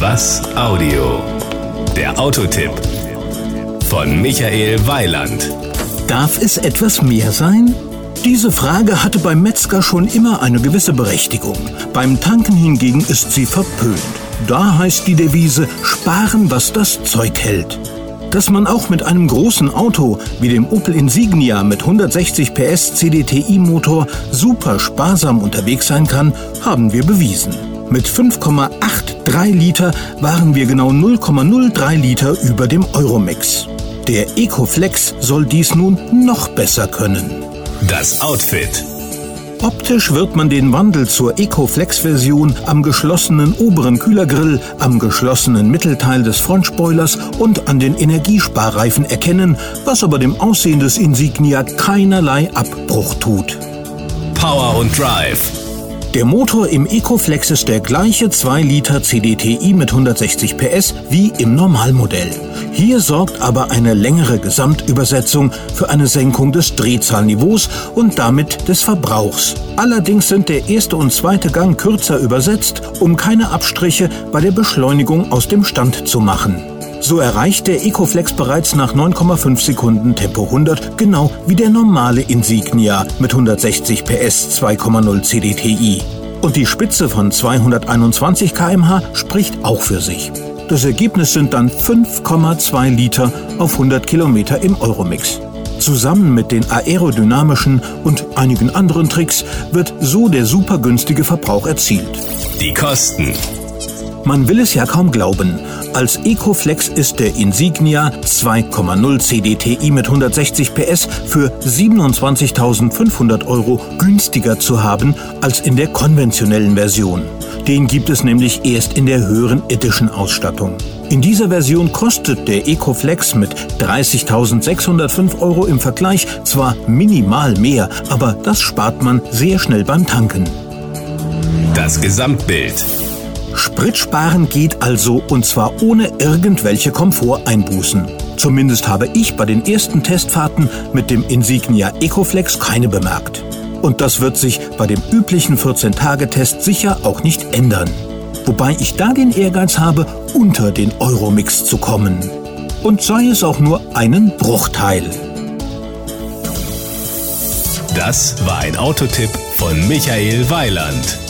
Was Audio? Der Autotipp von Michael Weiland. Darf es etwas mehr sein? Diese Frage hatte beim Metzger schon immer eine gewisse Berechtigung. Beim Tanken hingegen ist sie verpönt. Da heißt die Devise sparen, was das Zeug hält. Dass man auch mit einem großen Auto wie dem Opel Insignia mit 160 PS CDTI-Motor super sparsam unterwegs sein kann, haben wir bewiesen. Mit 5,83 Liter waren wir genau 0,03 Liter über dem Euromix. Der Ecoflex soll dies nun noch besser können. Das Outfit. Optisch wird man den Wandel zur Ecoflex-Version am geschlossenen oberen Kühlergrill, am geschlossenen Mittelteil des Frontspoilers und an den Energiesparreifen erkennen, was aber dem Aussehen des Insignia keinerlei Abbruch tut. Power und Drive. Der Motor im Ecoflex ist der gleiche 2 Liter CDTI mit 160 PS wie im Normalmodell. Hier sorgt aber eine längere Gesamtübersetzung für eine Senkung des Drehzahlniveaus und damit des Verbrauchs. Allerdings sind der erste und zweite Gang kürzer übersetzt, um keine Abstriche bei der Beschleunigung aus dem Stand zu machen. So erreicht der Ecoflex bereits nach 9,5 Sekunden Tempo 100, genau wie der normale Insignia mit 160 PS 2,0 CDTI. Und die Spitze von 221 km/h spricht auch für sich. Das Ergebnis sind dann 5,2 Liter auf 100 Kilometer im Euromix. Zusammen mit den aerodynamischen und einigen anderen Tricks wird so der super günstige Verbrauch erzielt. Die Kosten. Man will es ja kaum glauben. Als Ecoflex ist der Insignia 2,0 CDTI mit 160 PS für 27.500 Euro günstiger zu haben als in der konventionellen Version. Den gibt es nämlich erst in der höheren Edition Ausstattung. In dieser Version kostet der Ecoflex mit 30.605 Euro im Vergleich zwar minimal mehr, aber das spart man sehr schnell beim Tanken. Das Gesamtbild. Spritsparen geht also und zwar ohne irgendwelche Komforteinbußen. Zumindest habe ich bei den ersten Testfahrten mit dem Insignia Ecoflex keine bemerkt. Und das wird sich bei dem üblichen 14-Tage-Test sicher auch nicht ändern. Wobei ich da den Ehrgeiz habe, unter den Euromix zu kommen. Und sei es auch nur einen Bruchteil. Das war ein Autotipp von Michael Weiland.